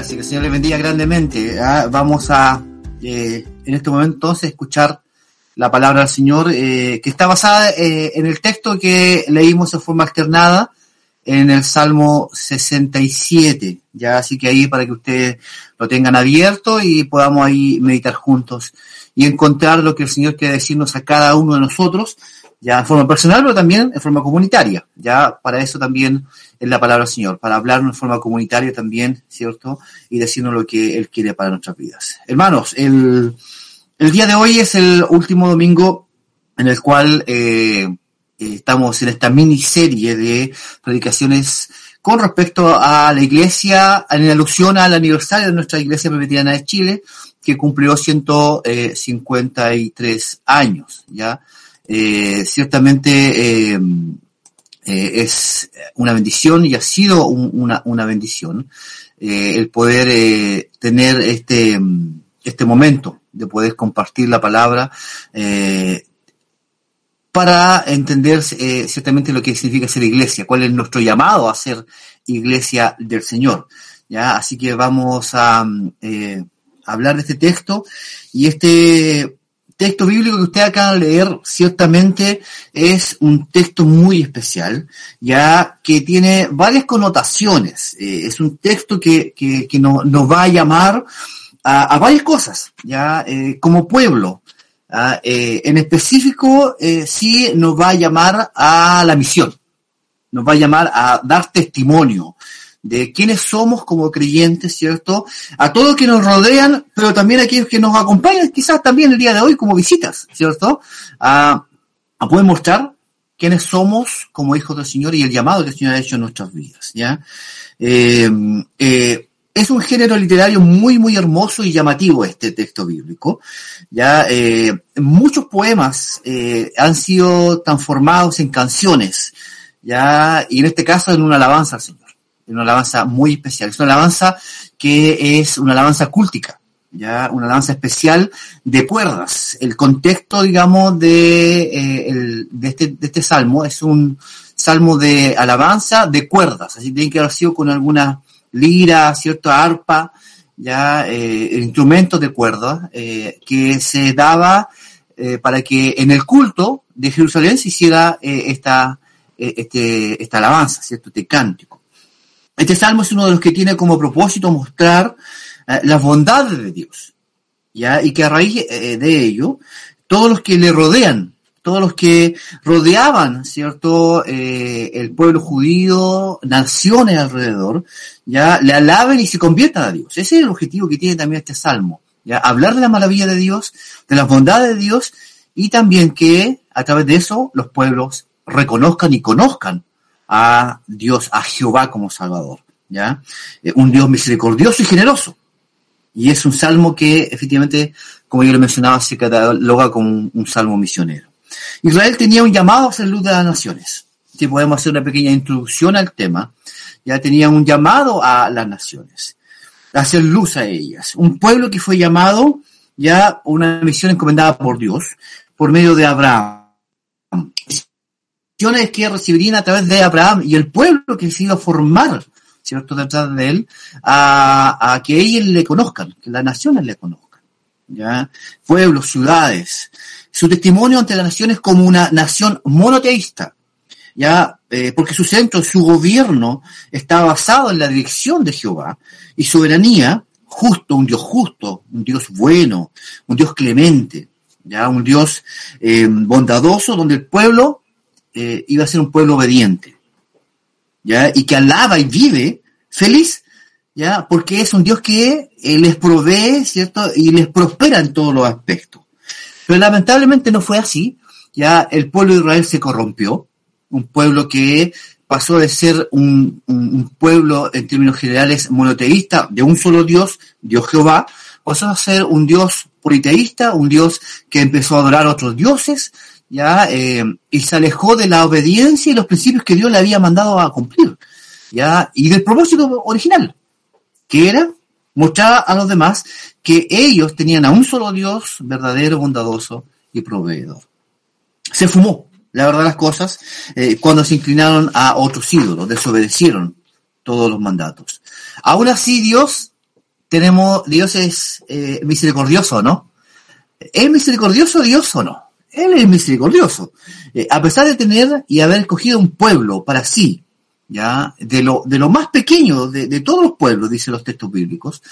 Gracias, que el Señor le bendiga grandemente. Ah, vamos a, eh, en este momento, entonces, escuchar la palabra del Señor, eh, que está basada eh, en el texto que leímos en forma alternada en el Salmo 67. Ya, así que ahí para que ustedes lo tengan abierto y podamos ahí meditar juntos y encontrar lo que el Señor quiere decirnos a cada uno de nosotros ya en forma personal, pero también en forma comunitaria. Ya para eso también es la palabra del Señor, para hablarnos en forma comunitaria también, ¿cierto? Y decirnos lo que Él quiere para nuestras vidas. Hermanos, el, el día de hoy es el último domingo en el cual eh, estamos en esta miniserie de predicaciones con respecto a la iglesia, en alusión al aniversario de nuestra iglesia presbiteriana de Chile, que cumplió 153 años, ¿ya? Eh, ciertamente eh, eh, es una bendición y ha sido una, una, bendición el poder tener este, este momento de poder compartir la palabra para entender ciertamente lo que significa ser iglesia, cuál es nuestro llamado a ser iglesia del Señor. ¿ya? Así que vamos a hablar de este texto y este texto bíblico que usted acaba de leer ciertamente es un texto muy especial, ya que tiene varias connotaciones. Eh, es un texto que, que, nos, va a llamar a, varias cosas, ya eh, como pueblo. Ah, eh, en específico, sí nos va a llamar a la misión, nos va a llamar a dar testimonio, de quiénes somos como creyentes, ¿cierto? A todos que nos rodean, pero también a aquellos que nos acompañan, quizás también el día de hoy como visitas, ¿cierto? A, a poder mostrar quiénes somos como hijos del Señor y el llamado que el Señor ha hecho en nuestras vidas, ¿ya? Eh, eh, es un género literario muy, muy hermoso y llamativo este texto bíblico. Ya eh, muchos poemas han sido transformados en canciones, ya y en este caso en una alabanza al Señor una alabanza muy especial. Es una alabanza que es una alabanza cúltica, ya una alabanza especial de cuerdas. El contexto, digamos, de, eh, de, este, de este salmo es un salmo de alabanza de cuerdas, así tiene que haber sido con alguna lira, cierto arpa, ya eh, instrumentos de cuerda eh, que se daba para que en el culto de Jerusalén se hiciera esta, este, esta alabanza, cierto, este cántico. Este salmo es uno de los que tiene como propósito mostrar eh, las bondades de Dios, ¿ya? Y que a raíz eh, de ello, todos los que le rodean, todos los que rodeaban, ¿cierto?, eh, el pueblo judío, naciones alrededor, ya le alaben y se conviertan a Dios. Ese es el objetivo que tiene también este salmo, hablar de la maravilla de Dios, de las bondades de Dios y también que a través de eso los pueblos reconozcan y conozcan a Dios, a Jehová como Salvador, ¿ya? Eh, un Dios misericordioso y generoso. Y es un salmo que efectivamente, como yo le mencionaba, se cataloga como un, salmo misionero. Israel tenía un llamado a ser luz de las naciones. Si podemos hacer una pequeña introducción al tema, ya tenía un llamado a las naciones, a hacer luz a ellas. Un pueblo que fue llamado ya una misión encomendada por Dios por medio de Abraham que recibirían a través de Abraham y el pueblo que se iba a formar, ¿cierto?, detrás de él, a, que ellos le conozcan, que las naciones le conozcan, ¿ya? Pueblos, ciudades. Su testimonio ante las naciones como una nación monoteísta, ¿ya? Eh, porque su centro, su gobierno está basado en la dirección de Jehová y soberanía, justo, un Dios justo, un Dios bueno, un Dios clemente, ya un Dios eh, bondadoso, donde el pueblo eh, iba a ser un pueblo obediente, ¿ya? Y que alaba y vive feliz, ¿ya? Porque es un Dios que eh, les provee, ¿cierto? Y les prospera en todos los aspectos. Pero lamentablemente no fue así, ya el pueblo de Israel se corrompió, un pueblo que pasó de ser un, un, pueblo en términos generales monoteísta, de un solo Dios, Dios Jehová, pasó a ser un Dios politeísta, un Dios que empezó a adorar a otros dioses, ya eh, y se alejó de la obediencia y los principios que Dios le había mandado a cumplir, ya y del propósito original, que era mostrar a los demás que ellos tenían a un solo Dios verdadero, bondadoso y proveedor. Se fumó, la verdad las cosas, eh, cuando se inclinaron a otros ídolos, desobedecieron todos los mandatos. Aún así Dios tenemos, Dios es eh, misericordioso, ¿no? ¿Es misericordioso Dios o no? Él es misericordioso. Eh, a pesar de tener y haber escogido un pueblo para sí, ya, de lo, de lo más pequeño de, todos los pueblos, dicen los textos bíblicos,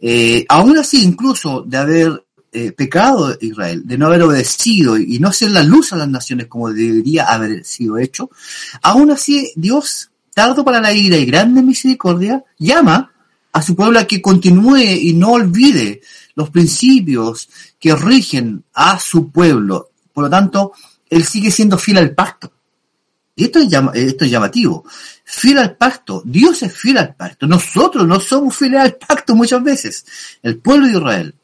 eh, aún así, incluso de haber eh, pecado Israel, de no haber obedecido y no ser la luz a las naciones como debería haber sido hecho, aún así Dios, tardo para la ira y grande misericordia, llama a su pueblo a que continúe y no olvide los principios que rigen a su pueblo. Por lo tanto, él sigue siendo fiel al pacto. Y esto es, esto es llamativo. Fiel al pacto. Dios es fiel al pacto. Nosotros no somos fieles al pacto muchas veces. El pueblo de Israel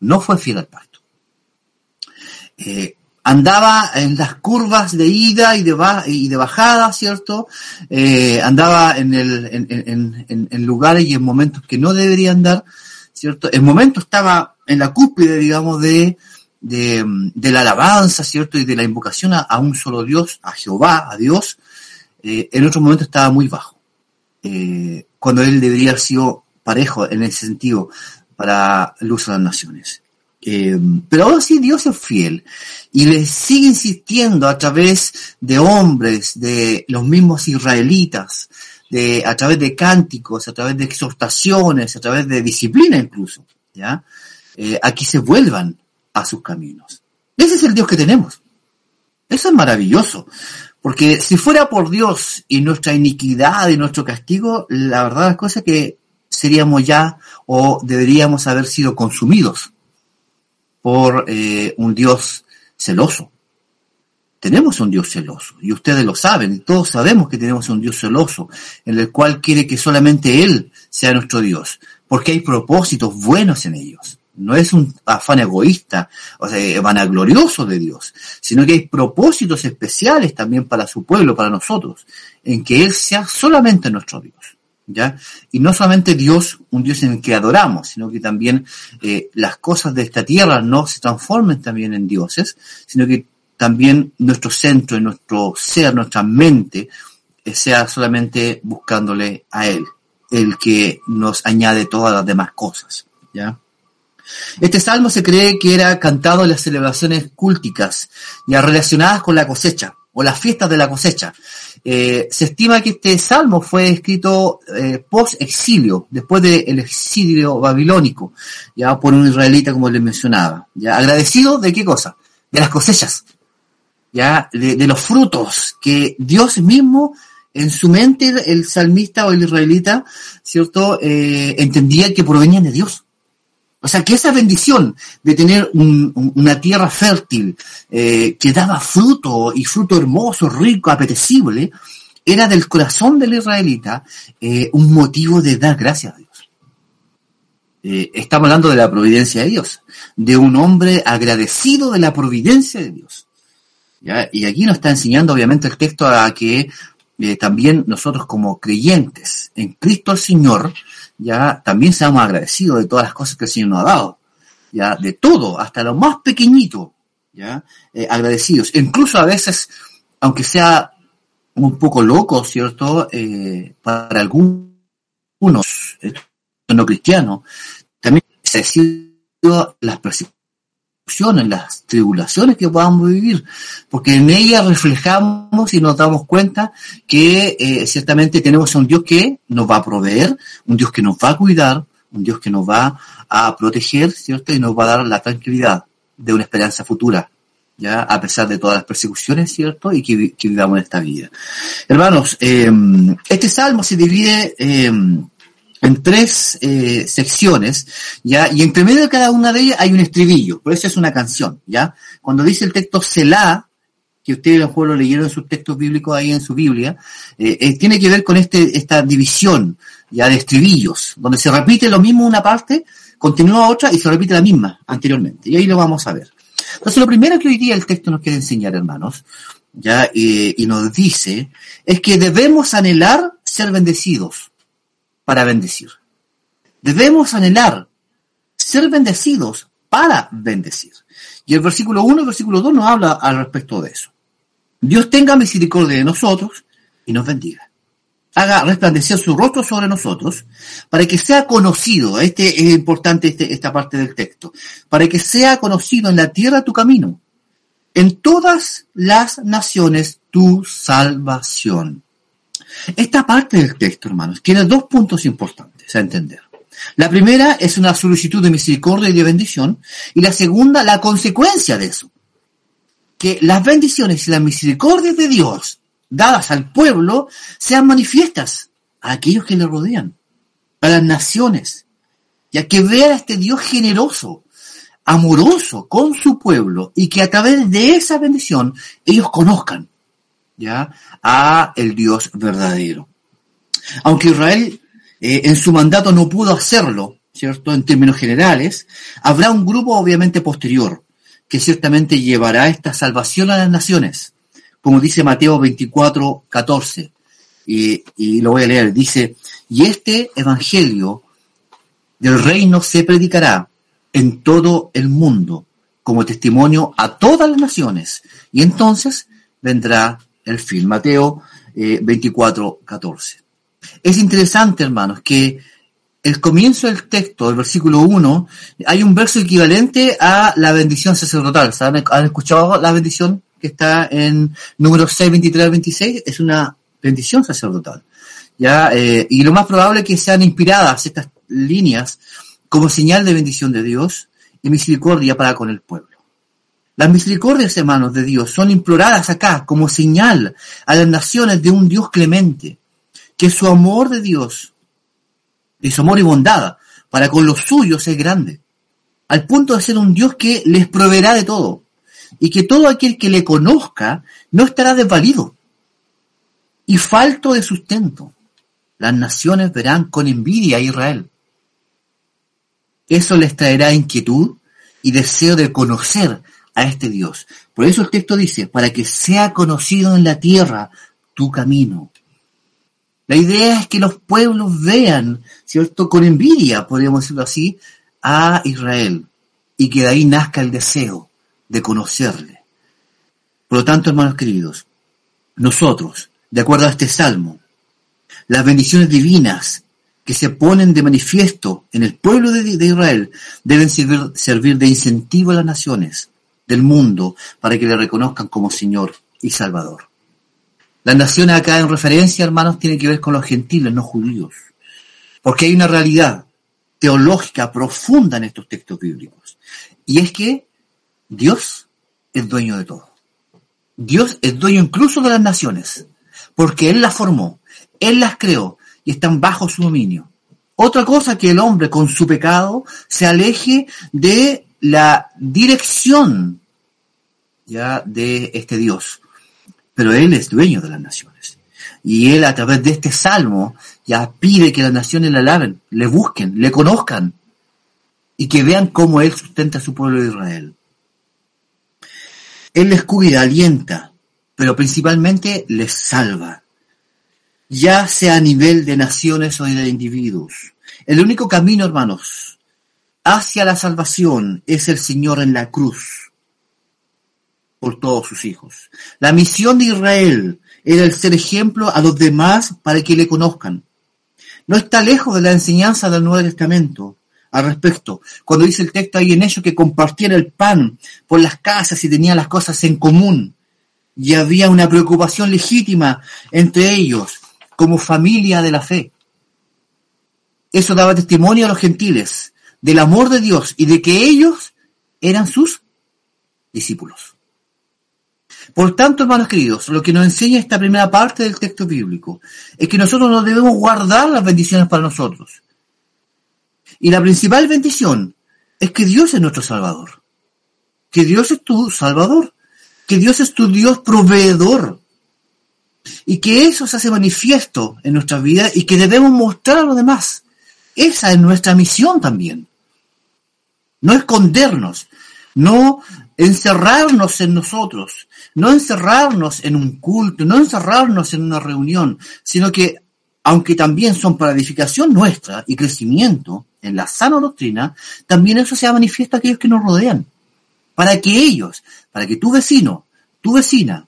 no fue fiel al pacto. Eh, andaba en las curvas de ida y de, y de bajada, ¿cierto? Eh, andaba en, en, lugares y en momentos que no debería andar, ¿cierto? En momentos estaba en la cúspide, digamos, de, de, la alabanza, ¿cierto? Y de la invocación a, un solo Dios, a Jehová, a Dios. Eh, en otro momento estaba muy bajo. cuando él debería haber sido parejo en ese sentido para uso de las naciones. Eh, pero aún así Dios es fiel y le sigue insistiendo a través de hombres, de los mismos israelitas, de, a través de cánticos, a través de exhortaciones, a través de disciplina incluso, ¿ya? Eh, se vuelvan a sus caminos. Ese es el Dios que tenemos. Eso es maravilloso. Porque si fuera por Dios y nuestra iniquidad y nuestro castigo, la verdad es cosa que seríamos ya o deberíamos haber sido consumidos por eh, un Dios celoso. Tenemos un Dios celoso, y ustedes lo saben, y todos sabemos que tenemos un Dios celoso, en el cual quiere que solamente Él sea nuestro Dios, porque hay propósitos buenos en ellos. No es un afán egoísta, o sea, vanaglorioso de Dios, sino que hay propósitos especiales también para su pueblo, para nosotros, en que Él sea solamente nuestro Dios. ¿ya? Y no solamente Dios, un Dios en el que adoramos, sino que también eh, las cosas de esta tierra no se transformen también en dioses, sino que también nuestro centro, nuestro ser, nuestra mente, eh, sea solamente buscándole a Él, el que nos añade todas las demás cosas, ¿ya? Este salmo se cree que era cantado en las celebraciones cúlticas, ya relacionadas con la cosecha, o las fiestas de la cosecha, eh, se estima que este salmo fue escrito eh, post-exilio, después del exilio babilónico, ya por un israelita como les mencionaba. Ya agradecido de qué cosa? De las cosechas, ya de, los frutos que Dios mismo en su mente el salmista o el israelita, cierto, eh, entendía que provenían de Dios. O sea, que esa bendición de tener una tierra fértil eh, que daba fruto y fruto hermoso, rico, apetecible, era del corazón del israelita eh, un motivo de dar gracias a Dios. Eh, estamos hablando de la providencia de Dios, de un hombre agradecido de la providencia de Dios. Y aquí nos está enseñando obviamente el texto a que también nosotros como creyentes en Cristo el Señor, ya también seamos agradecidos de todas las cosas que el Señor nos ha dado, ya de todo, hasta lo más pequeñito, ya eh, agradecidos. Incluso a veces, aunque sea un poco loco, ¿cierto? Eh, para algunos no cristianos, también se ha sido las persecuciones las tribulaciones que podamos vivir, porque en ellas reflejamos y nos damos cuenta que eh, ciertamente tenemos a un Dios que nos va a proveer, un Dios que nos va a cuidar, un Dios que nos va a proteger, ¿cierto? Y nos va a dar la tranquilidad de una esperanza futura, ya a pesar de todas las persecuciones, ¿cierto? Y que, vivamos en esta vida. Hermanos, eh, este salmo se divide eh, en tres eh, secciones, ¿ya? Y entre medio de cada una de ellas hay un estribillo, por eso es una canción, ¿ya? Cuando dice el texto Selah, que ustedes a lo leyeron en sus textos bíblicos ahí en su Biblia, eh, eh, tiene que ver con este, esta división, ya, de estribillos, donde se repite lo mismo una parte, continúa otra y se repite la misma anteriormente. Y ahí lo vamos a ver. Entonces, lo primero que hoy día el texto nos quiere enseñar, hermanos, ya, y nos dice, es que debemos anhelar ser bendecidos para bendecir. Debemos anhelar ser bendecidos para bendecir. Y el versículo 1 y el versículo 2 nos habla al respecto de eso. Dios tenga misericordia de nosotros y nos bendiga. haga resplandecer su rostro sobre nosotros, para que sea conocido, este es importante este, esta parte del texto, para que sea conocido en la tierra tu camino, en todas las naciones tu salvación. Esta parte del texto, hermanos, tiene dos puntos importantes a entender. La primera es una solicitud de misericordia y de bendición, y la segunda, la consecuencia de eso. Que las bendiciones y las misericordias de Dios dadas al pueblo sean manifiestas a aquellos que le rodean, a las naciones, y a que vean a este Dios generoso, amoroso con su pueblo, y que a través de esa bendición ellos conozcan ya a el Dios verdadero. Aunque Israel eh, en su mandato no pudo hacerlo, ¿cierto? En términos generales, habrá un grupo obviamente posterior que ciertamente llevará esta salvación a las naciones. Como dice Mateo 24, 14, y, y lo voy a leer, dice, y este evangelio del reino se predicará en todo el mundo como testimonio a todas las naciones, y entonces vendrá el fin. Mateo 24, eh, 14. Es interesante, hermanos, que el comienzo del texto, el versículo 1, hay un verso equivalente a la bendición sacerdotal. ¿Han escuchado la bendición que está en número 6, 23 26, es una bendición sacerdotal. ¿ya? Eh, y lo más probable es que sean inspiradas estas líneas como señal de bendición de Dios y misericordia para con el pueblo. Las misericordias, hermanos, de Dios son imploradas acá como señal a las naciones de un Dios clemente, que su amor de Dios, y su amor y bondad para con los suyos es grande, al punto de ser un Dios que les proveerá de todo, y que todo aquel que le conozca no estará desvalido y falto de sustento. Las naciones verán con envidia a Israel. Eso les traerá inquietud y deseo de conocer a este Dios. Por eso el texto dice, para que sea conocido en la tierra tu camino. La idea es que los pueblos vean, ¿cierto? Con envidia, podríamos decirlo así, a Israel y que de ahí nazca el deseo de conocerle. Por lo tanto, hermanos queridos, nosotros, de acuerdo a este salmo, las bendiciones divinas que se ponen de manifiesto en el pueblo de, Israel deben servir, servir de incentivo a las naciones del mundo para que le reconozcan como Señor y Salvador. Las naciones acá en referencia, hermanos, tienen que ver con los gentiles, no judíos. Porque hay una realidad teológica profunda en estos textos bíblicos. Y es que Dios es dueño de todo. Dios es dueño incluso de las naciones, porque Él las formó, Él las creó y están bajo su dominio. Otra cosa que el hombre con su pecado se aleje de la dirección ya de este Dios. Pero Él es dueño de las naciones. Y Él a través de este salmo ya pide que las naciones le alaben, le busquen, le conozcan y que vean cómo Él sustenta a su pueblo de Israel. Él les cuida, alienta, pero principalmente les salva, ya sea a nivel de naciones o de individuos. El único camino, hermanos, hacia la salvación es el Señor en la cruz por todos sus hijos. La misión de Israel era el ser ejemplo a los demás para que le conozcan. No está lejos de la enseñanza del Nuevo Testamento al respecto. Cuando dice el texto ahí en ellos que compartían el pan por las casas y tenían las cosas en común. Y había una preocupación legítima entre ellos como familia de la fe. Eso daba testimonio a los gentiles del amor de Dios y de que ellos eran sus discípulos. Por tanto, hermanos queridos, lo que nos enseña esta primera parte del texto bíblico es que nosotros no debemos guardar las bendiciones para nosotros, y la principal bendición es que Dios es nuestro Salvador. Que Dios es tu Salvador. Que Dios es tu Dios proveedor. Y que eso se hace manifiesto en nuestra vida y que debemos mostrar a los demás. Esa es nuestra misión también. No escondernos, no encerrarnos en nosotros, no encerrarnos en un culto, no encerrarnos en una reunión, sino que, aunque también son para edificación nuestra y crecimiento, en la sana doctrina, también eso se manifiesta a aquellos que nos rodean. Para que ellos, para que tu vecino, tu vecina,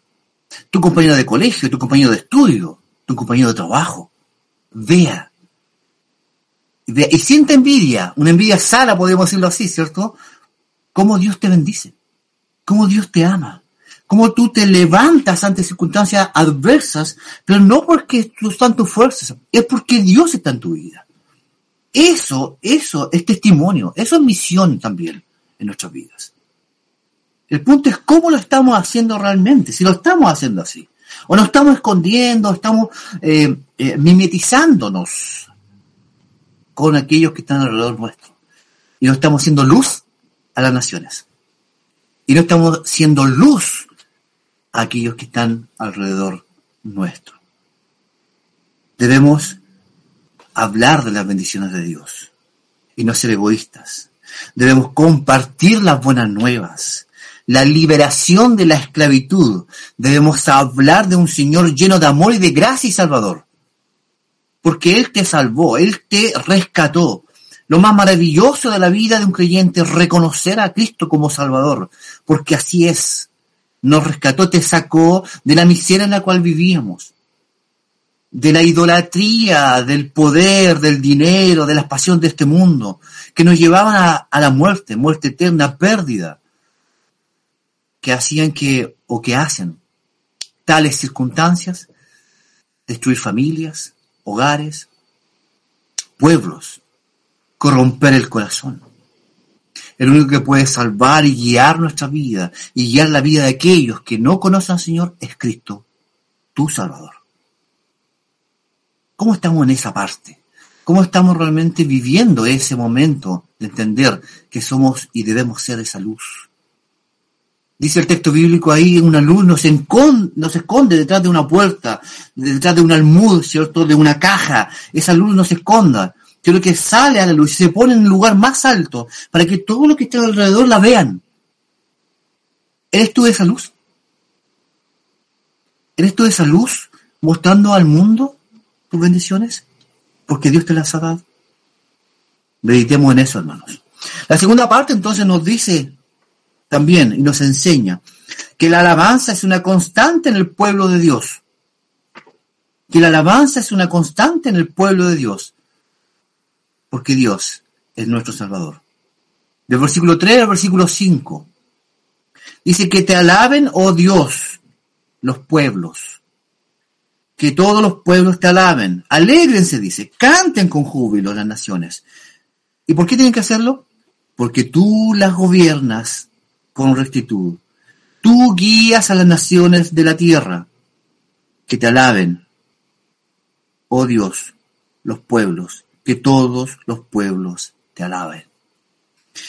tu compañero de colegio, tu compañero de estudio, tu compañero de trabajo, vea. Y sienta envidia, una envidia sana, podemos decirlo así, ¿cierto? Cómo Dios te bendice, cómo Dios te ama, cómo tú te levantas ante circunstancias adversas, pero no porque tú están tus fuerzas, es porque Dios está en tu vida. Eso, eso es testimonio, eso es misión también en nuestras vidas. El punto es cómo lo estamos haciendo realmente, si lo estamos haciendo así. O nos estamos escondiendo, estamos eh, eh, mimetizándonos con aquellos que están alrededor nuestro. Y no estamos siendo luz a las naciones. Y no estamos siendo luz a aquellos que están alrededor nuestro. Debemos hablar de las bendiciones de Dios y no ser egoístas. Debemos compartir las buenas nuevas la liberación de la esclavitud. Debemos hablar de un Señor lleno de amor y de gracia y salvador. Porque Él te salvó, Él te rescató. Lo más maravilloso de la vida de un creyente es reconocer a Cristo como Salvador, porque así es. Nos rescató, te sacó de la miseria en la cual vivíamos, de la idolatría, del poder, del dinero, de las pasiones de este mundo, que nos llevaban a, a la muerte, muerte eterna, pérdida que hacían que, o que hacen, tales circunstancias, destruir familias, hogares, pueblos, corromper el corazón. El único que puede salvar y guiar nuestra vida y guiar la vida de aquellos que no conocen al Señor es Cristo, tu Salvador. ¿Cómo estamos en esa parte? ¿Cómo estamos realmente viviendo ese momento de entender que somos y debemos ser esa luz? Dice el texto bíblico ahí, una luz no se, esconde, detrás de una puerta, detrás de un almud, ¿cierto? De una caja. Esa luz no se esconda, sino que sale a la luz y se pone en un lugar más alto para que todos los que estén alrededor la vean. ¿Eres tú esa luz? ¿Eres tú esa luz mostrando al mundo tus bendiciones? Porque Dios te las ha dado. Meditemos en eso, hermanos. La segunda parte entonces nos dice también y nos enseña que la alabanza es una constante en el pueblo de Dios. Que la alabanza es una constante en el pueblo de Dios. Porque Dios es nuestro Salvador. Del versículo 3 al versículo 5. Dice que te alaben, oh Dios, los pueblos. Que todos los pueblos te alaben. Alégrense, dice. Canten con júbilo las naciones. ¿Y por qué tienen que hacerlo? Porque tú las gobiernas con rectitud. Tú guías a las naciones de la tierra que te alaben. Oh Dios, los pueblos, que todos los pueblos te alaben.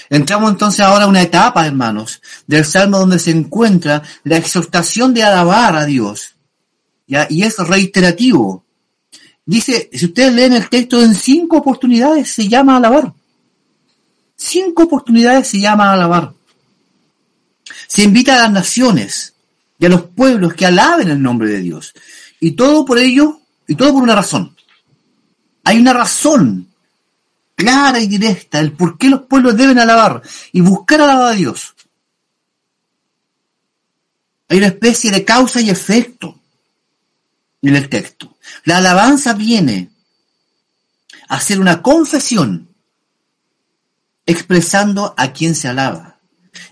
Entramos entonces ahora a una etapa, hermanos, del Salmo donde se encuentra la exhortación de alabar a Dios. ¿ya? Y es reiterativo. Dice, si ustedes leen el texto, en cinco oportunidades se llama alabar. Cinco oportunidades se llama alabar. Se invita a las naciones y a los pueblos que alaben el nombre de Dios. Y todo por ello, y todo por una razón. Hay una razón clara y directa, el por qué los pueblos deben alabar y buscar alabar a Dios. Hay una especie de causa y efecto en el texto. La alabanza viene a ser una confesión expresando a quien se alaba.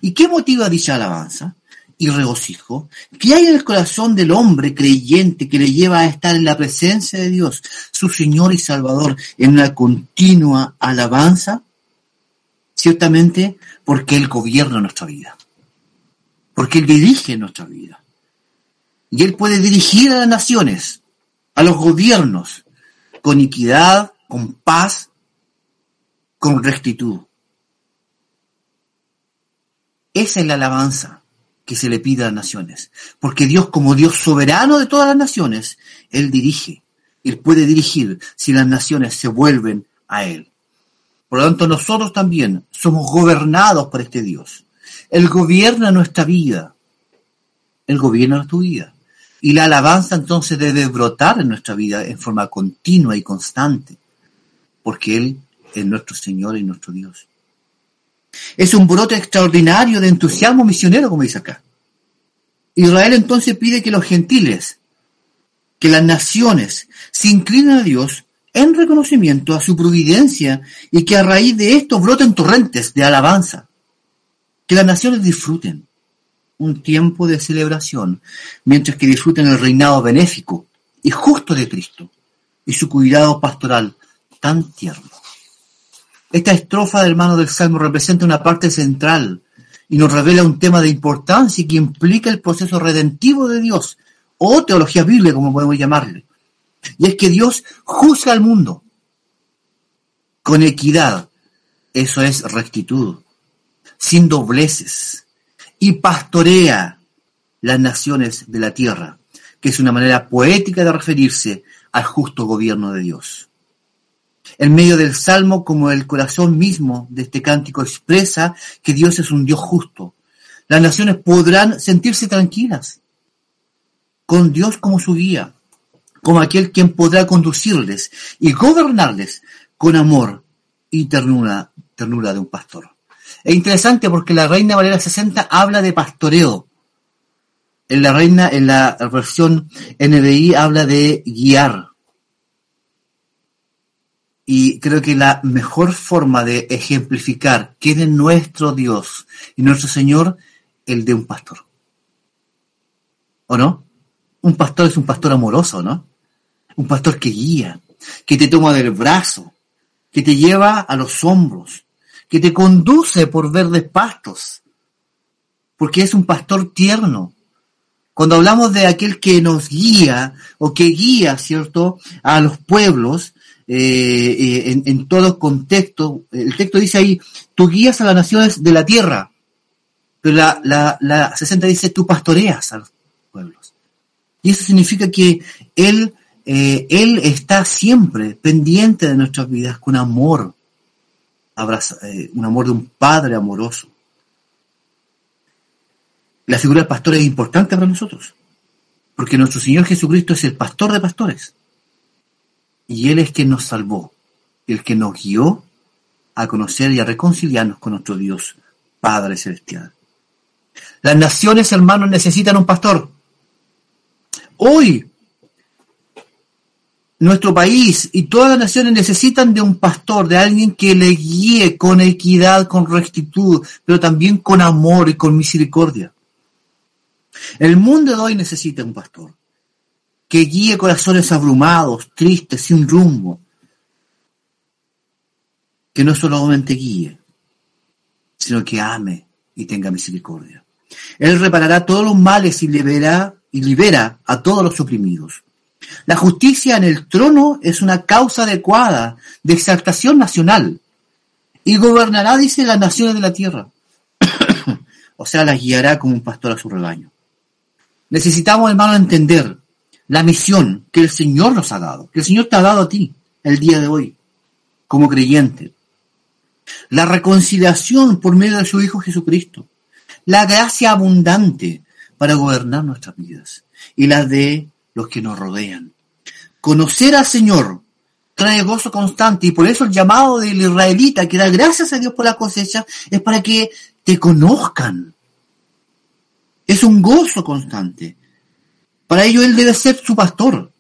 ¿Y qué motiva dicha alabanza y regocijo? ¿Qué hay en el corazón del hombre creyente que le lleva a estar en la presencia de Dios, su Señor y Salvador, en una continua alabanza? Ciertamente porque Él gobierna nuestra vida, porque Él dirige nuestra vida. Y Él puede dirigir a las naciones, a los gobiernos, con equidad, con paz, con rectitud. Esa es la alabanza que se le pide a las naciones. Porque Dios, como Dios soberano de todas las naciones, Él dirige. Él puede dirigir si las naciones se vuelven a Él. Por lo tanto, nosotros también somos gobernados por este Dios. Él gobierna nuestra vida. Él gobierna tu vida. Y la alabanza entonces debe brotar en nuestra vida en forma continua y constante. Porque Él es nuestro Señor y nuestro Dios. Es un brote extraordinario de entusiasmo misionero, como dice acá. Israel entonces pide que los gentiles, que las naciones, se inclinen a Dios en reconocimiento a su providencia y que a raíz de esto broten torrentes de alabanza. Que las naciones disfruten un tiempo de celebración, mientras que disfruten el reinado benéfico y justo de Cristo y su cuidado pastoral tan tierno. Esta estrofa del hermano del Salmo representa una parte central y nos revela un tema de importancia que implica el proceso redentivo de Dios, o teología bíblica, como podemos llamarle. Y es que Dios juzga al mundo con equidad, eso es rectitud, sin dobleces, y pastorea las naciones de la tierra, que es una manera poética de referirse al justo gobierno de Dios. En medio del salmo, como el corazón mismo de este cántico expresa que Dios es un Dios justo, las naciones podrán sentirse tranquilas, con Dios como su guía, como aquel quien podrá conducirles y gobernarles con amor y ternura, ternura de un pastor. Es interesante porque la Reina Valera 60 habla de pastoreo. En la Reina, en la versión NBI habla de guiar. Y creo que la mejor forma de ejemplificar quién es nuestro Dios y nuestro Señor, el de un pastor. ¿O no? Un pastor es un pastor amoroso, ¿no? Un pastor que guía, que te toma del brazo, que te lleva a los hombros, que te conduce por verdes pastos, porque es un pastor tierno. Cuando hablamos de aquel que nos guía o que guía, ¿cierto?, a los pueblos, eh, eh, en, todo contexto. El texto dice ahí, tú guías a las naciones de la tierra, pero la, la, la 60 dice, tú pastoreas a los pueblos. Y eso significa que Él, eh, Él está siempre pendiente de nuestras vidas con amor, abraza, un amor de un Padre amoroso. La figura del pastor es importante para nosotros, porque nuestro Señor Jesucristo es el pastor de pastores. Y Él es quien nos salvó, el que nos guió a conocer y a reconciliarnos con nuestro Dios, Padre Celestial. Las naciones, hermanos, necesitan un pastor. Hoy, nuestro país y todas las naciones necesitan de un pastor, de alguien que le guíe con equidad, con rectitud, pero también con amor y con misericordia. El mundo de hoy necesita un pastor que guíe corazones abrumados, tristes, sin rumbo. Que no solamente guíe, sino que ame y tenga misericordia. Él reparará todos los males y libera, y libera a todos los oprimidos. La justicia en el trono es una causa adecuada de exaltación nacional y gobernará, dice, las naciones de la tierra. o sea, las guiará como un pastor a su rebaño. Necesitamos, hermano, entender la misión que el Señor nos ha dado, que el Señor te ha dado a ti el día de hoy, como creyente. La reconciliación por medio de su Hijo Jesucristo. La gracia abundante para gobernar nuestras vidas y las de los que nos rodean. Conocer al Señor trae gozo constante y por eso el llamado del israelita que da gracias a Dios por la cosecha es para que te conozcan. Es un gozo constante. Para ello Él debe ser su pastor.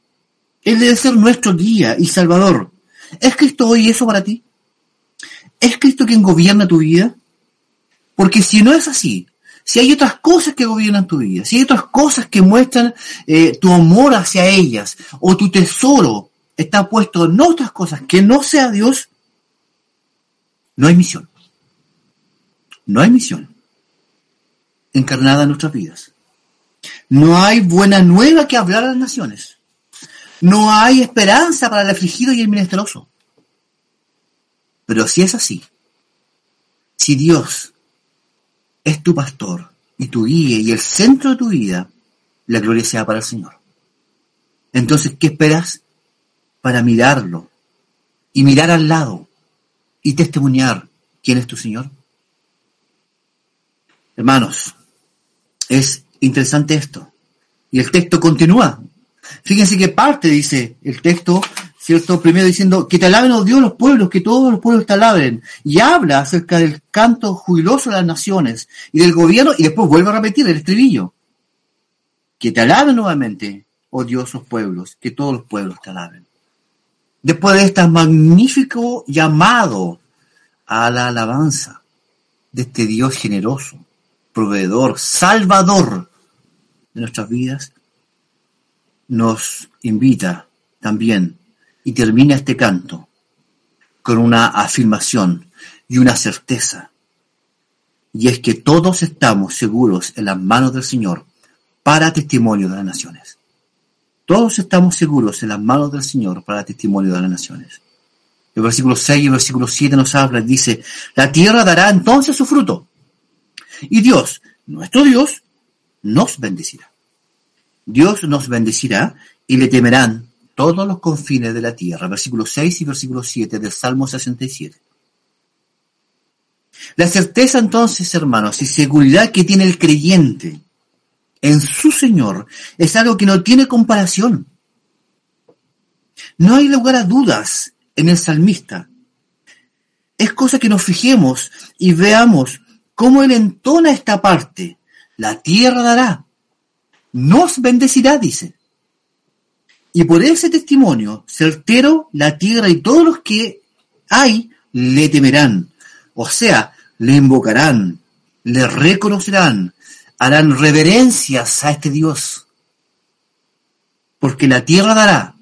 Él debe ser nuestro guía y salvador. ¿Es Cristo hoy eso para ti? ¿Es Cristo quien gobierna tu vida? Porque si no es así, si hay otras cosas que gobiernan tu vida, si hay otras cosas que muestran eh, tu amor hacia ellas, o tu tesoro está puesto en otras cosas que no sea Dios, no hay misión. No hay misión encarnada en nuestras vidas. No hay buena nueva que hablar a las naciones. No hay esperanza para el afligido y el menesteroso. Pero si es así, si Dios es tu pastor y tu guía y el centro de tu vida, la gloria sea para el Señor. Entonces, ¿qué esperas para mirarlo y mirar al lado y testimoniar quién es tu Señor? Hermanos, es interesante esto. Y el texto continúa. Fíjense que parte, dice el texto, ¿cierto? Primero diciendo, que te alaben, oh Dios, los pueblos, que todos los pueblos te alaben. Y habla acerca del canto jubiloso de las naciones y del gobierno, y después vuelve a repetir el estribillo. Que te alaben nuevamente, oh Dios, los pueblos, que todos los pueblos te alaben. después de este magnífico llamado a la alabanza de este Dios generoso, proveedor, salvador de nuestras vidas, nos invita también y termina este canto con una afirmación y una certeza. Y es que todos estamos seguros en las manos del Señor para testimonio de las naciones. Todos estamos seguros en las manos del Señor para testimonio de las naciones. El versículo 6 y el versículo 7 nos habla, dice, la tierra dará entonces su fruto. Y Dios, nuestro Dios, nos bendecirá. Dios nos bendecirá y le temerán todos los confines de la tierra. Versículo 6 y versículo 7 del Salmo 67. La certeza entonces, hermanos, y seguridad que tiene el creyente en su Señor es algo que no tiene comparación. No hay lugar a dudas en el salmista. Es cosa que nos fijemos y veamos cómo él entona esta parte. La tierra dará, nos bendecirá, dice. Y por ese testimonio certero, la tierra y todos los que hay le temerán. O sea, le invocarán, le reconocerán, harán reverencias a este Dios. Porque la tierra dará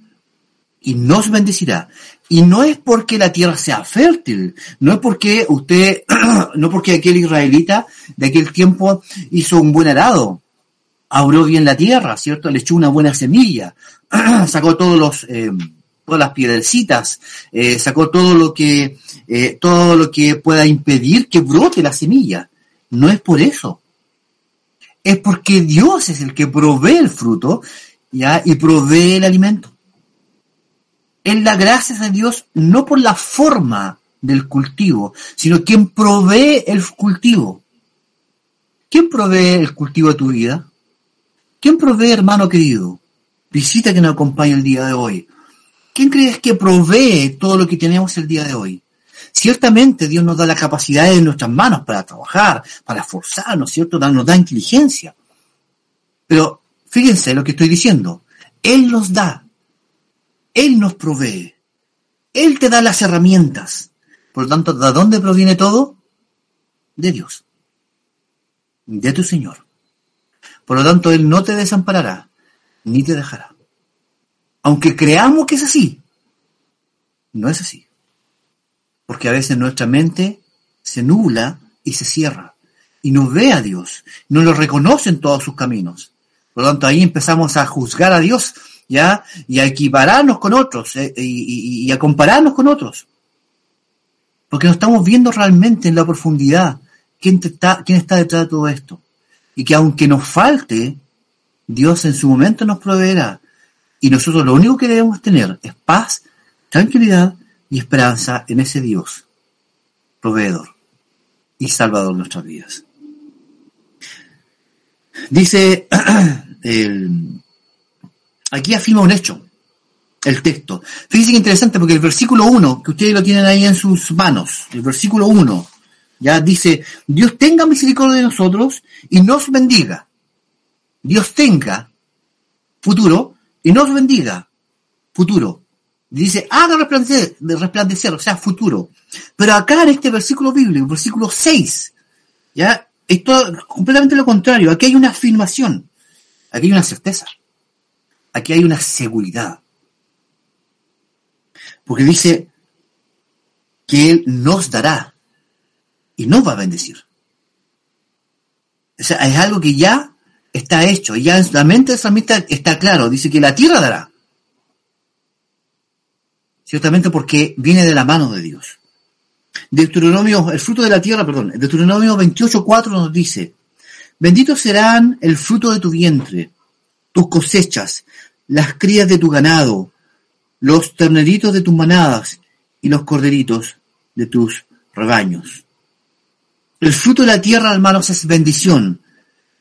y nos bendecirá. Y no es porque la tierra sea fértil, no es porque usted, no porque aquel israelita de aquel tiempo hizo un buen arado, abrió bien la tierra, ¿cierto? Le echó una buena semilla, sacó todos los, eh, todas las piedrecitas, eh, sacó todo lo que, eh, todo lo que pueda impedir que brote la semilla. No es por eso es porque Dios es el que provee el fruto ¿ya? y provee el alimento. Es la gracia de Dios no por la forma del cultivo, sino quien provee el cultivo. ¿Quién provee el cultivo de tu vida? ¿Quién provee, hermano querido? Visita que nos acompaña el día de hoy. ¿Quién crees que provee todo lo que tenemos el día de hoy? Ciertamente Dios nos da la capacidad en nuestras manos para trabajar, para esforzarnos, ¿cierto? Nos da inteligencia. Pero fíjense lo que estoy diciendo. Él nos da. Él nos provee. Él te da las herramientas. Por lo tanto, ¿de dónde proviene todo? De Dios. De tu Señor. Por lo tanto, Él no te desamparará, ni te dejará. Aunque creamos que es así, no es así porque a veces nuestra mente se nubla y se cierra y no ve a Dios, no lo reconoce en todos sus caminos. Por lo tanto, ahí empezamos a juzgar a Dios, ¿ya? Y a equipararnos con otros eh, y, a compararnos con otros. Porque no estamos viendo realmente en la profundidad quién, está, quién está detrás de todo esto. Y que aunque nos falte, Dios en su momento nos proveerá. Y nosotros lo único que debemos tener es paz, tranquilidad y esperanza en ese Dios, proveedor y salvador de nuestras vidas. Dice, aquí afirma un hecho, el texto. Fíjense que interesante porque el versículo 1, que ustedes lo tienen ahí en sus manos, el versículo 1, ya dice, Dios tenga misericordia de nosotros y nos bendiga. Dios tenga futuro y nos bendiga futuro. Dice, haga resplandecer, resplandecer, o sea, futuro. Pero acá en este versículo bíblico, versículo 6, ya, esto es completamente lo contrario. Aquí hay una afirmación, aquí hay una certeza, aquí hay una seguridad. Porque dice que Él nos dará y nos va a bendecir. O sea, es algo que ya está hecho, ya en la mente de salmista está claro, dice que la tierra dará ciertamente porque viene de la mano de Dios. Deuteronomio, el fruto de la tierra, perdón, Deuteronomio 28.4 nos dice, benditos serán el fruto de tu vientre, tus cosechas, las crías de tu ganado, los terneritos de tus manadas y los corderitos de tus rebaños. El fruto de la tierra, hermanos, es bendición.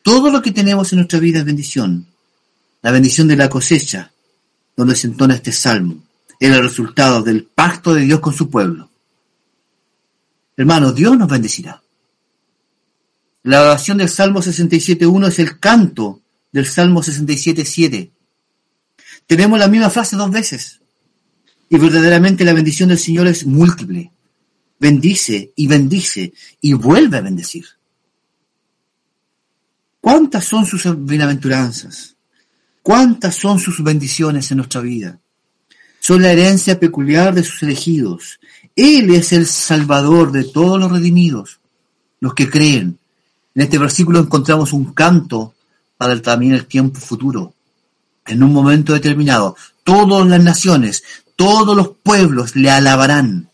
Todo lo que tenemos en nuestra vida es bendición. La bendición de la cosecha, donde se entona este salmo era el resultado del pacto de Dios con su pueblo. Hermanos, Dios nos bendecirá. La oración del Salmo 67.1 es el canto del Salmo 67.7. Tenemos la misma frase dos veces. Y verdaderamente la bendición del Señor es múltiple. Bendice y bendice y vuelve a bendecir. ¿Cuántas son sus bienaventuranzas? ¿Cuántas son sus bendiciones en nuestra vida? Son la herencia peculiar de sus elegidos. Él es el Salvador de todos los redimidos, los que creen. En este versículo encontramos un canto para también el tiempo futuro. En un momento determinado, todas las naciones, todos los pueblos le alabarán.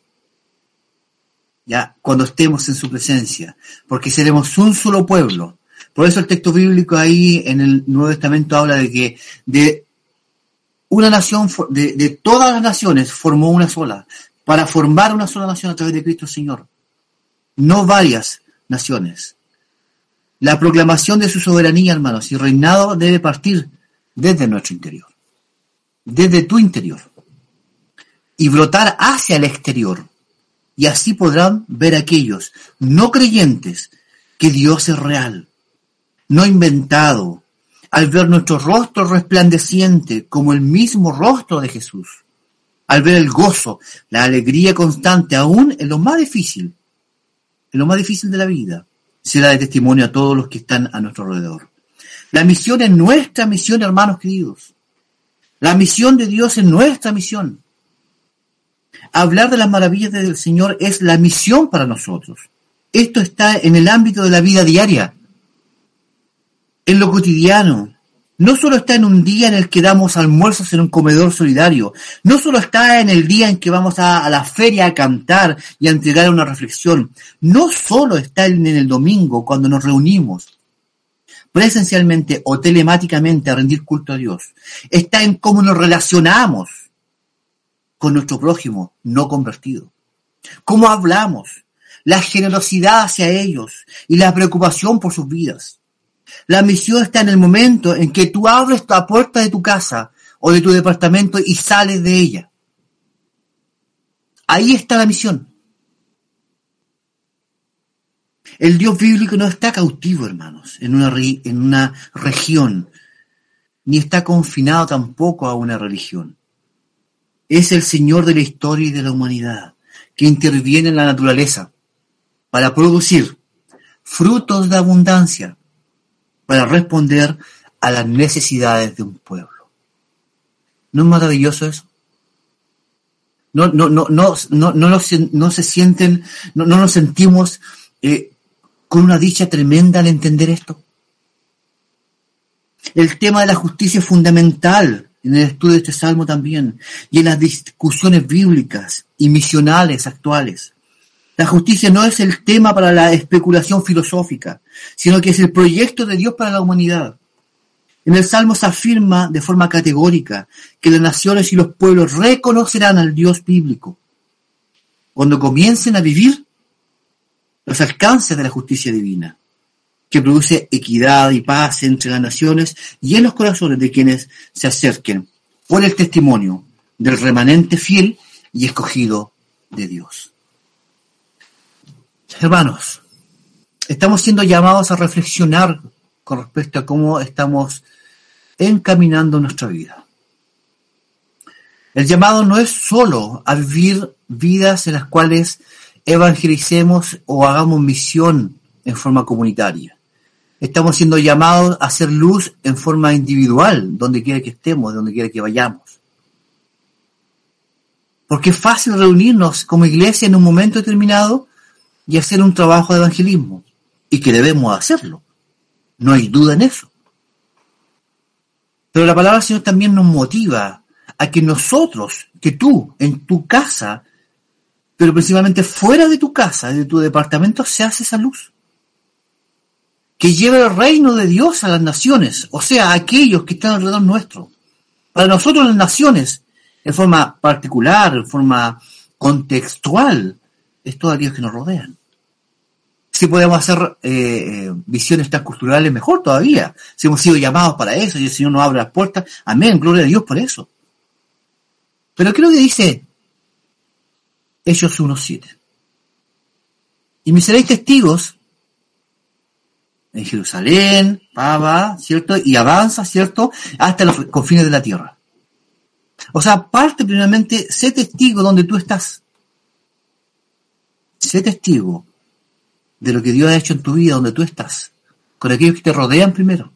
Ya, cuando estemos en su presencia, porque seremos un solo pueblo. Por eso el texto bíblico ahí en el Nuevo Testamento habla de que de una nación, de, de todas las naciones formó una sola, para formar una sola nación a través de Cristo Señor. No varias naciones. La proclamación de su soberanía, hermanos, y reinado debe partir desde nuestro interior, desde tu interior, y brotar hacia el exterior. Y así podrán ver aquellos no creyentes que Dios es real, no inventado, al ver nuestro rostro resplandeciente como el mismo rostro de Jesús, al ver el gozo, la alegría constante aún en lo más difícil, en lo más difícil de la vida, será de testimonio a todos los que están a nuestro alrededor. La misión es nuestra misión, hermanos queridos. La misión de Dios es nuestra misión. Hablar de las maravillas del Señor es la misión para nosotros. Esto está en el ámbito de la vida diaria, en lo cotidiano, no solo está en un día en el que damos almuerzos en un comedor solidario, no solo está en el día en que vamos a, la feria a cantar y a entregar una reflexión, no solo está en el domingo cuando nos reunimos presencialmente o telemáticamente a rendir culto a Dios, está en cómo nos relacionamos con nuestro prójimo no convertido, cómo hablamos, la generosidad hacia ellos y la preocupación por sus vidas. La misión está en el momento en que tú abres la puerta de tu casa o de tu departamento y sales de ella. Ahí está la misión. El Dios bíblico no está cautivo, hermanos, en una, en una región, ni está confinado tampoco a una religión. Es el Señor de la historia y de la humanidad, que interviene en la naturaleza para producir frutos de abundancia, para responder a las necesidades de un pueblo. ¿No es maravilloso eso? No, no, no, no, no, no, no se sienten, no, no nos sentimos eh, con una dicha tremenda al entender esto. El tema de la justicia es fundamental en el estudio de este salmo también y en las discusiones bíblicas y misionales actuales. La justicia no es el tema para la especulación filosófica, sino que es el proyecto de Dios para la humanidad. En el Salmo se afirma de forma categórica que las naciones y los pueblos reconocerán al Dios bíblico cuando comiencen a vivir los alcances de la justicia divina, que produce equidad y paz entre las naciones y en los corazones de quienes se acerquen por el testimonio del remanente fiel y escogido de Dios. Hermanos, estamos siendo llamados a reflexionar con respecto a cómo estamos encaminando nuestra vida. El llamado no es solo a vivir vidas en las cuales evangelicemos o hagamos misión en forma comunitaria. Estamos siendo llamados a hacer luz en forma individual, donde quiera que estemos, donde quiera que vayamos. Porque es fácil reunirnos como iglesia en un momento determinado y hacer un trabajo de evangelismo, y que debemos hacerlo. No hay duda en eso. Pero la palabra del Señor también nos motiva a que nosotros, que tú, en tu casa, pero principalmente fuera de tu casa, de tu departamento, se hace esa luz. Que lleve el reino de Dios a las naciones, o sea, a aquellos que están alrededor nuestro. Para nosotros las naciones, en forma particular, en forma contextual, es todo aquellos que nos rodean. Si podemos hacer eh, eh, visiones transculturales, mejor todavía. Si hemos sido llamados para eso y el Señor nos abre las puertas, amén, gloria a Dios por eso. Pero ¿qué es lo que dice Hechos 1.7? Y me seréis testigos en Jerusalén, Pava, ¿cierto? Y avanza, ¿cierto? Hasta los confines de la tierra. O sea, parte primeramente, sé testigo donde tú estás. Sé testigo de lo que Dios ha hecho en tu vida, donde tú estás, con aquellos que te rodean primero.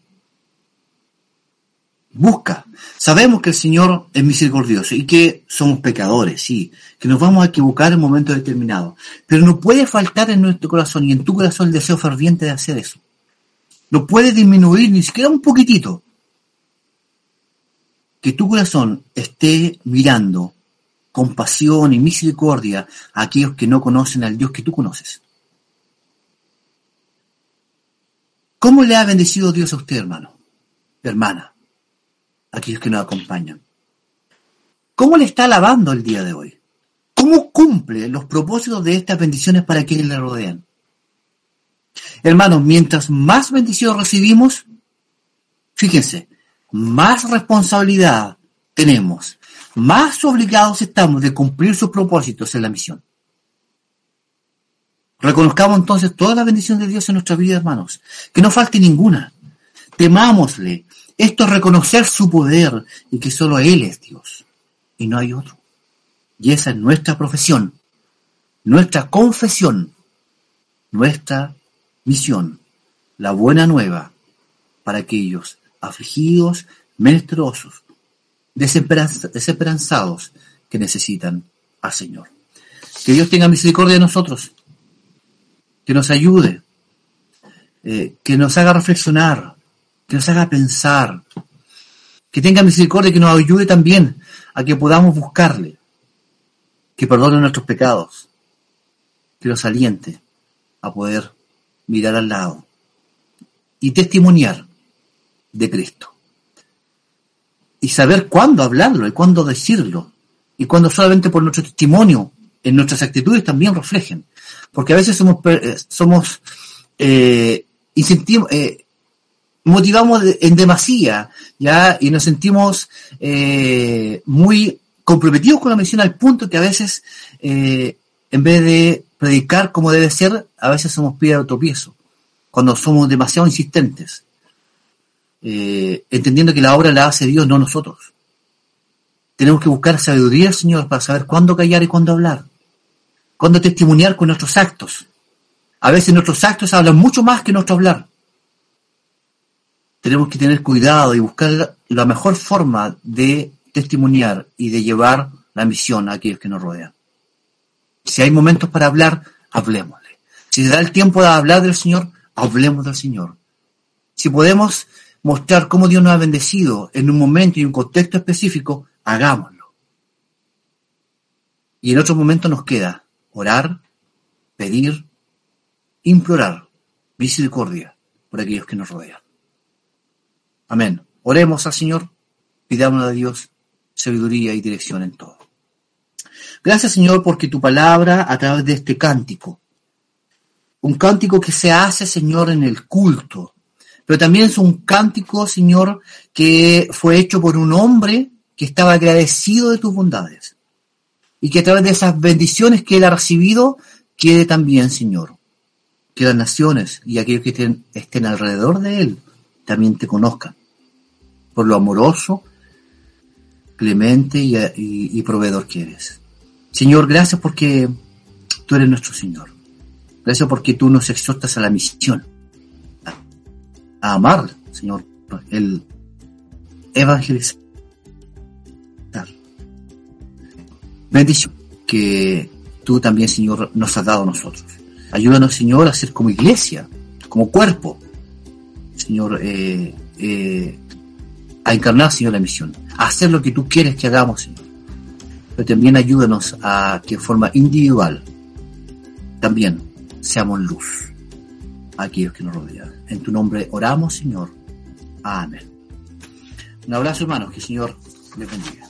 Busca. Sabemos que el Señor es misericordioso y que somos pecadores, sí, que nos vamos a equivocar en momentos determinados. Pero no puede faltar en nuestro corazón y en tu corazón el deseo ferviente de hacer eso. No puede disminuir ni siquiera un poquitito. Que tu corazón esté mirando con pasión y misericordia a aquellos que no conocen al Dios que tú conoces. ¿Cómo le ha bendecido Dios a usted, hermano? Hermana aquellos que nos acompañan. ¿Cómo le está alabando el día de hoy? ¿Cómo cumple los propósitos de estas bendiciones para quienes le rodean? Hermanos, mientras más bendiciones recibimos, fíjense, más responsabilidad tenemos, más obligados estamos de cumplir sus propósitos en la misión. Reconozcamos entonces toda la bendición de Dios en nuestra vida, hermanos. Que no falte ninguna. Temámosle, esto es reconocer su poder y que solo Él es Dios y no hay otro. Y esa es nuestra profesión, nuestra confesión, nuestra misión, la buena nueva para aquellos afligidos, menesterosos, desesperanzados que necesitan al Señor. Que Dios tenga misericordia de nosotros, que nos ayude, eh, que nos haga reflexionar, que nos haga pensar, que tenga misericordia, que nos ayude también a que podamos buscarle, que perdone nuestros pecados, que nos aliente a poder mirar al lado y testimoniar de Cristo. Y saber cuándo hablarlo y cuándo decirlo. Y cuándo solamente por nuestro testimonio en nuestras actitudes también reflejen. Porque a veces somos, eh, somos eh, eh, motivamos en demasía, ¿ya? Y nos sentimos eh, muy comprometidos con la misión al punto que a veces, eh, en vez de predicar como debe ser, a veces somos piedra de tropiezo, cuando somos demasiado insistentes, eh, entendiendo que la obra la hace Dios, no nosotros. Tenemos que buscar sabiduría Señor para saber cuándo callar y cuándo hablar, cuándo testimoniar con nuestros actos. A veces nuestros actos hablan mucho más que nuestro hablar tenemos que tener cuidado y buscar la mejor forma de testimoniar y de llevar la misión a aquellos que nos rodean. Si hay momentos para hablar, hablemosle. Si se da el tiempo de hablar del Señor, hablemos del Señor. Si podemos mostrar cómo Dios nos ha bendecido en un momento y un contexto específico, hagámoslo. Y en otro momento nos queda orar, pedir, implorar misericordia por aquellos que nos rodean. Amén. Oremos al Señor, pidamos a Dios sabiduría y dirección en todo. Gracias Señor porque tu palabra a través de este cántico, un cántico que se hace Señor en el culto, pero también es un cántico Señor que fue hecho por un hombre que estaba agradecido de tus bondades y que a través de esas bendiciones que él ha recibido quede también Señor, que las naciones y aquellos que estén, estén alrededor de él también te conozcan, por lo amoroso, clemente y, proveedor que eres. Señor, gracias porque tú eres nuestro Señor. Gracias porque tú nos exhortas a la misión, a, amar, Señor, el evangelizar. Bendición que tú también, Señor, nos has dado a nosotros. Ayúdanos, Señor, a ser como iglesia, como cuerpo, Señor, eh, eh, a encarnar, Señor, la misión, a hacer lo que tú quieres que hagamos, Señor. Pero también ayúdanos a que en forma individual también seamos luz a aquellos que nos rodean. En tu nombre oramos, Señor. Amén. Un abrazo, hermanos. Que el Señor les bendiga.